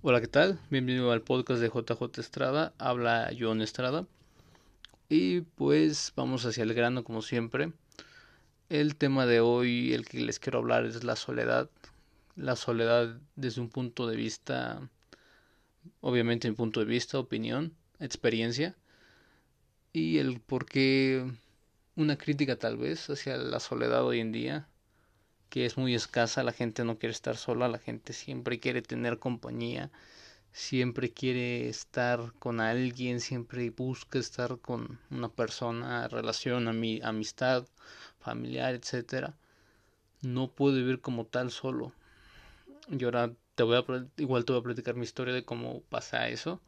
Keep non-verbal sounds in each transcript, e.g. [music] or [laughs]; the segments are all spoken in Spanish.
Hola, ¿qué tal? Bienvenido al podcast de JJ Estrada. Habla John Estrada. Y pues vamos hacia el grano como siempre. El tema de hoy, el que les quiero hablar es la soledad. La soledad desde un punto de vista, obviamente mi punto de vista, opinión, experiencia. Y el por qué una crítica tal vez hacia la soledad hoy en día que es muy escasa, la gente no quiere estar sola, la gente siempre quiere tener compañía, siempre quiere estar con alguien, siempre busca estar con una persona, relación, amistad, familiar, etcétera. No puede vivir como tal solo. Y ahora te voy a igual te voy a platicar mi historia de cómo pasa eso.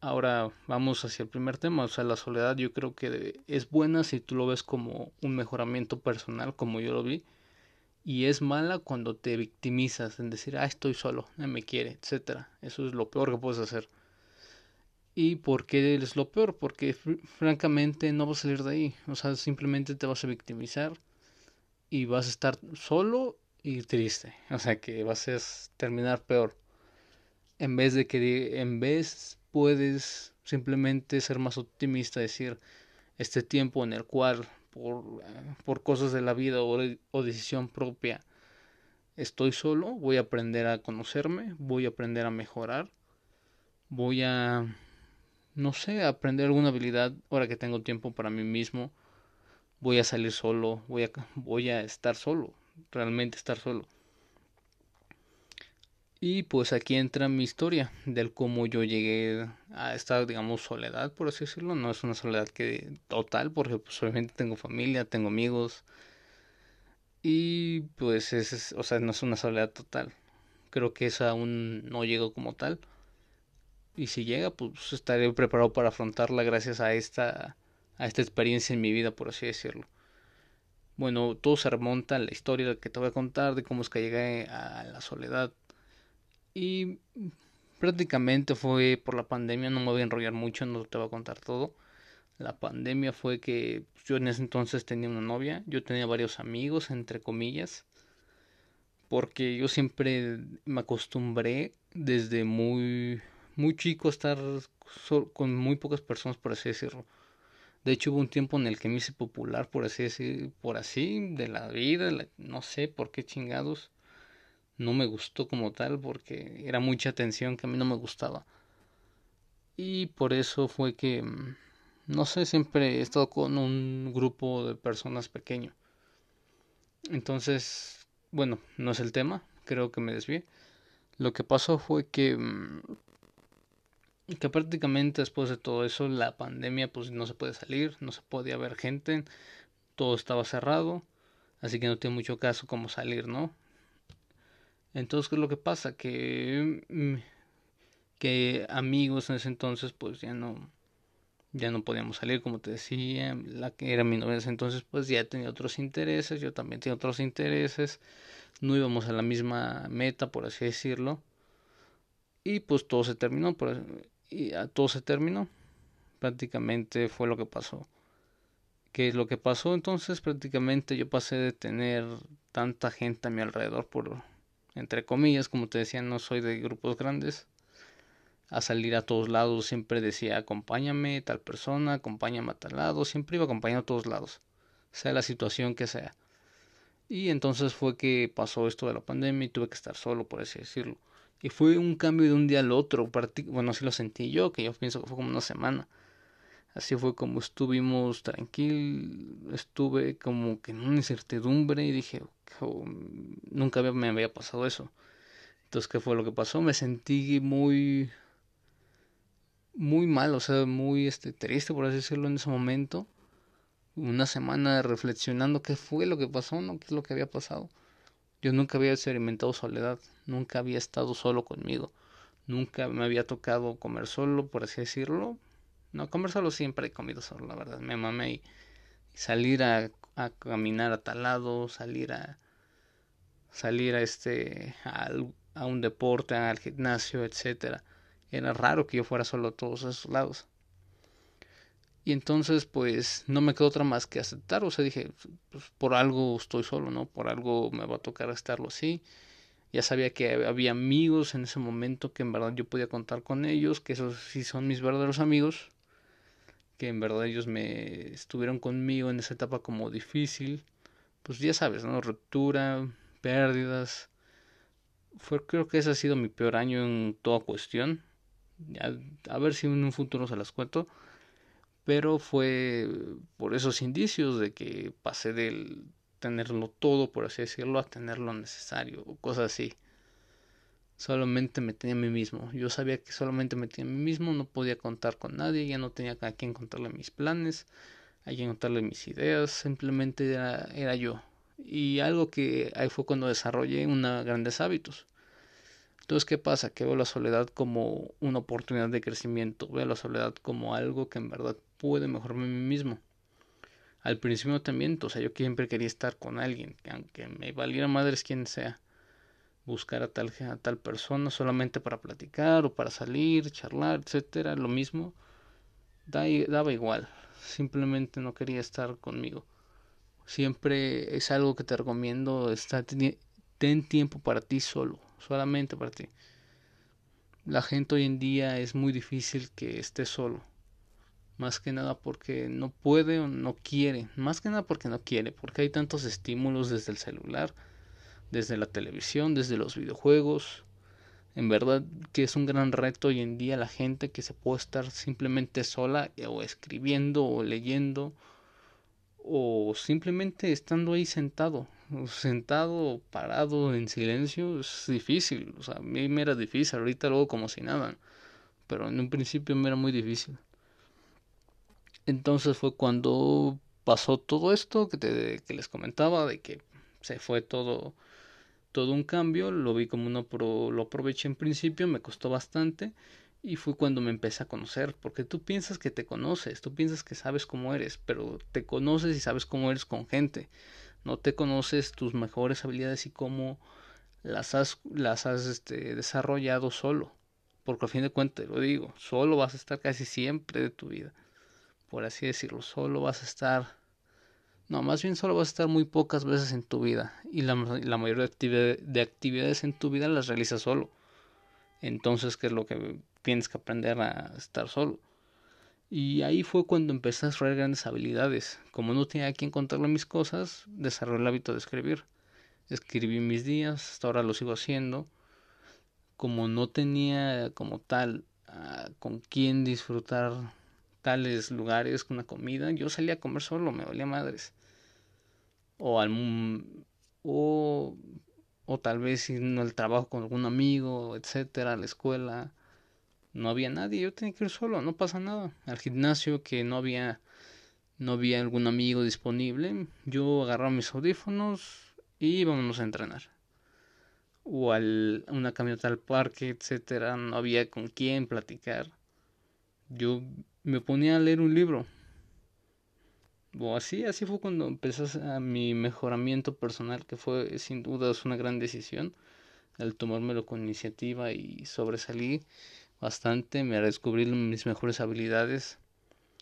Ahora vamos hacia el primer tema, o sea, la soledad yo creo que es buena si tú lo ves como un mejoramiento personal, como yo lo vi y es mala cuando te victimizas en decir, ah, estoy solo, no me quiere, etcétera. Eso es lo peor que puedes hacer. ¿Y por qué es lo peor? Porque francamente no vas a salir de ahí. O sea, simplemente te vas a victimizar y vas a estar solo y triste. O sea, que vas a terminar peor. En vez de que, en vez puedes simplemente ser más optimista, decir, este tiempo en el cual por, por cosas de la vida o, o decisión propia estoy solo, voy a aprender a conocerme, voy a aprender a mejorar, voy a, no sé, aprender alguna habilidad ahora que tengo tiempo para mí mismo, voy a salir solo, voy a, voy a estar solo, realmente estar solo. Y pues aquí entra mi historia del cómo yo llegué a esta, digamos, soledad, por así decirlo. No es una soledad que total, porque pues obviamente tengo familia, tengo amigos. Y pues es, o sea, no es una soledad total. Creo que esa aún no llegó como tal. Y si llega, pues estaré preparado para afrontarla gracias a esta, a esta experiencia en mi vida, por así decirlo. Bueno, todo se remonta a la historia que te voy a contar de cómo es que llegué a la soledad y prácticamente fue por la pandemia, no me voy a enrollar mucho, no te voy a contar todo. La pandemia fue que yo en ese entonces tenía una novia, yo tenía varios amigos, entre comillas, porque yo siempre me acostumbré desde muy, muy chico a estar con muy pocas personas, por así decirlo. De hecho, hubo un tiempo en el que me hice popular, por así decir, por así, de la vida, no sé por qué chingados no me gustó como tal porque era mucha atención que a mí no me gustaba. Y por eso fue que, mm, no sé, siempre he estado con un grupo de personas pequeño. Entonces, bueno, no es el tema, creo que me desvié. Lo que pasó fue que, mm, que prácticamente después de todo eso, la pandemia, pues no se puede salir, no se podía ver gente, todo estaba cerrado, así que no tiene mucho caso como salir, ¿no? Entonces, ¿qué es lo que pasa? Que, mm, que amigos en ese entonces, pues ya no, ya no podíamos salir, como te decía, la que era mi novia en ese entonces, pues ya tenía otros intereses, yo también tenía otros intereses, no íbamos a la misma meta, por así decirlo, y pues todo se terminó, y todo se terminó, prácticamente fue lo que pasó. ¿Qué es lo que pasó? Entonces prácticamente yo pasé de tener tanta gente a mi alrededor por entre comillas, como te decía, no soy de grupos grandes, a salir a todos lados, siempre decía, acompáñame tal persona, acompáñame a tal lado, siempre iba acompañando a todos lados, sea la situación que sea. Y entonces fue que pasó esto de la pandemia y tuve que estar solo, por así decirlo. Y fue un cambio de un día al otro, bueno, así lo sentí yo, que yo pienso que fue como una semana. Así fue como estuvimos tranquil, estuve como que en una incertidumbre y dije, nunca me había pasado eso. Entonces, ¿qué fue lo que pasó? Me sentí muy muy mal, o sea, muy este triste por así decirlo en ese momento. Una semana reflexionando qué fue lo que pasó, ¿no? ¿Qué es lo que había pasado? Yo nunca había experimentado soledad, nunca había estado solo conmigo, nunca me había tocado comer solo, por así decirlo, no, comer solo siempre he comido solo, la verdad. Me mamé y, salir a, caminar a tal lado, salir a salir a este a, a un deporte, al gimnasio, etcétera. Era raro que yo fuera solo a todos esos lados. Y entonces pues no me quedó otra más que aceptar, o sea, dije, pues por algo estoy solo, ¿no? Por algo me va a tocar estarlo así. Ya sabía que había amigos en ese momento que en verdad yo podía contar con ellos, que esos sí son mis verdaderos amigos, que en verdad ellos me estuvieron conmigo en esa etapa como difícil. Pues ya sabes, ¿no? Ruptura, pérdidas. Fue, creo que ese ha sido mi peor año en toda cuestión. a ver si en un futuro se las cuento pero fue por esos indicios de que pasé del tenerlo todo, por así decirlo, a tener lo necesario o cosas así. Solamente me tenía a mí mismo. Yo sabía que solamente me tenía a mí mismo, no podía contar con nadie, ya no tenía a quien contarle mis planes, a quien contarle mis ideas, simplemente era, yo. Y algo que ahí fue cuando desarrollé unos grandes hábitos. Entonces, ¿qué pasa? Que veo la soledad como una oportunidad de crecimiento, veo la soledad como algo que en verdad puede mejorarme a mí mismo. Al principio también, o sea, yo siempre quería estar con alguien, aunque me valiera madres quien sea. Buscar a tal, a tal persona solamente para platicar o para salir, charlar, etcétera, lo mismo. daba igual, simplemente no quería estar conmigo. Siempre es algo que te recomiendo, está, ten tiempo para ti solo, solamente para ti. La gente hoy en día es muy difícil que esté solo más que nada porque no puede o no quiere, más que nada porque no quiere, porque hay tantos estímulos desde el celular, desde la televisión, desde los videojuegos. En verdad que es un gran reto hoy en día la gente que se puede estar simplemente sola o escribiendo o leyendo o simplemente estando ahí sentado, sentado parado en silencio es difícil, o sea, a mí me era difícil, ahorita luego como si nada, pero en un principio me era muy difícil. Entonces fue cuando pasó todo esto que, te, que les comentaba, de que se fue todo, todo un cambio, lo vi como uno pro, lo aproveché en principio, me costó bastante y fue cuando me empecé a conocer, porque tú piensas que te conoces, tú piensas que sabes cómo eres, pero te conoces y sabes cómo eres con gente, no te conoces tus mejores habilidades y cómo las has, las has este, desarrollado solo, porque al fin de cuentas, lo digo, solo vas a estar casi siempre de tu vida por así decirlo, solo vas a estar, no, más bien solo vas a estar muy pocas veces en tu vida y la, la mayoría de, actividades en tu vida las realizas solo. Entonces, ¿qué es lo que tienes que aprender a estar solo? Y ahí fue cuando empecé a desarrollar grandes habilidades. Como no tenía a quien contarle mis cosas, desarrollé el hábito de escribir. Escribí mis días, hasta ahora lo sigo haciendo. Como no tenía como tal con quién disfrutar tales lugares con una comida, yo salía a comer solo, me valía madres. O al o, o tal vez en el trabajo con algún amigo, etcétera, la escuela. No había nadie, yo tenía que ir solo, no pasa nada. Al gimnasio que no había no había algún amigo disponible, yo agarraba mis audífonos y íbamos a entrenar. O al una camioneta al parque, etcétera, no había con quién platicar. Yo me ponía a leer un libro. Así, así fue cuando empezó a mi mejoramiento personal, que fue sin duda una gran decisión, al tomármelo con iniciativa y sobresalí bastante, me descubrí mis mejores habilidades,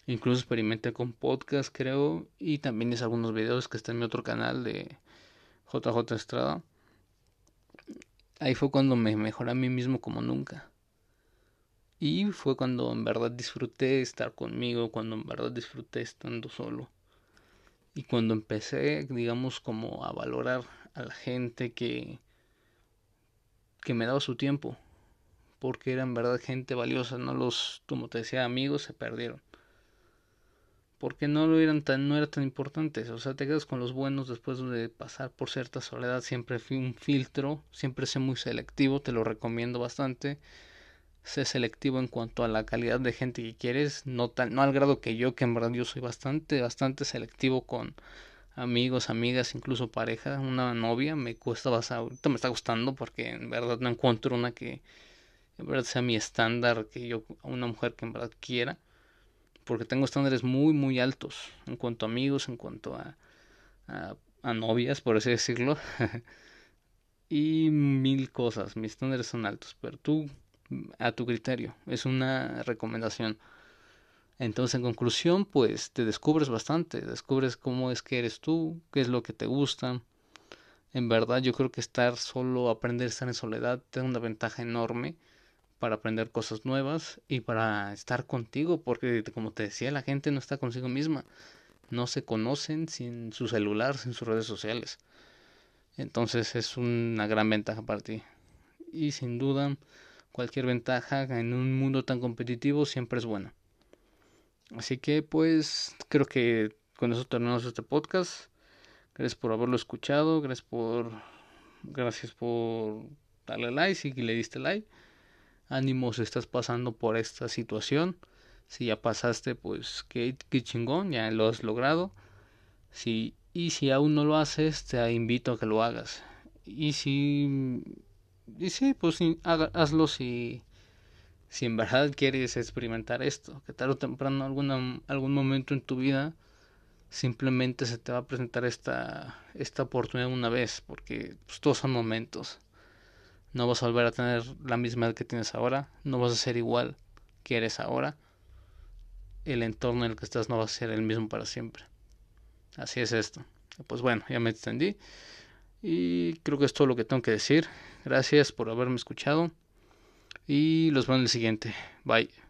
incluso experimenté con podcast creo, y también hice algunos videos que están en mi otro canal de JJ Estrada. Ahí fue cuando me mejoré a mí mismo como nunca. Y fue cuando en verdad disfruté estar conmigo, cuando en verdad disfruté estando solo. Y cuando empecé, digamos, como a valorar a la gente que, que me daba su tiempo. Porque era en verdad gente valiosa, no los, como te decía, amigos se perdieron. Porque no lo eran tan, no eran tan importantes. O sea, te quedas con los buenos después de pasar por cierta soledad. Siempre fui un filtro, siempre sé muy selectivo, te lo recomiendo bastante sé selectivo en cuanto a la calidad de gente que quieres, no, no al grado que yo, que en verdad yo soy bastante, bastante selectivo con amigos, amigas, incluso pareja, una novia, me cuesta bastante, ahorita me está gustando porque en verdad no encuentro una que en verdad sea mi estándar, que yo, una mujer que en verdad quiera, porque tengo estándares muy, muy altos en cuanto a amigos, en cuanto a, a, a novias, por así decirlo, [laughs] y mil cosas, mis estándares son altos, pero tú a tu criterio. Es una recomendación. Entonces, en conclusión, pues te descubres bastante, descubres cómo es que eres tú, qué es lo que te gusta. En verdad yo creo que estar solo, aprender estar en soledad, tiene una ventaja enorme para aprender cosas nuevas y para estar contigo, porque como te decía, la gente no está consigo misma, no se conocen sin su celular, sin sus redes sociales. Entonces es una gran ventaja para ti. Y sin duda, cualquier ventaja en un mundo tan competitivo siempre es buena. Así que pues creo que con eso terminamos este podcast. Gracias por haberlo escuchado, gracias por gracias por darle like si le diste like. Ánimo si estás pasando por esta situación. Si ya pasaste, pues qué, qué chingón, ya lo has logrado. Si, y si aún no lo haces, te invito a que lo hagas. Y si, y sí, pues hazlo si, si en verdad quieres experimentar esto. Que tarde o temprano, alguna, algún momento en tu vida, simplemente se te va a presentar esta, esta oportunidad una vez. Porque pues, todos son momentos no vas a volver a tener la misma edad que tienes ahora, no vas a ser igual que eres ahora, el entorno en el que estás no va a ser el mismo para siempre. Así es esto. Pues bueno, ya me extendí y creo que es todo lo que tengo que decir. Gracias por haberme escuchado y los veo en el siguiente. Bye.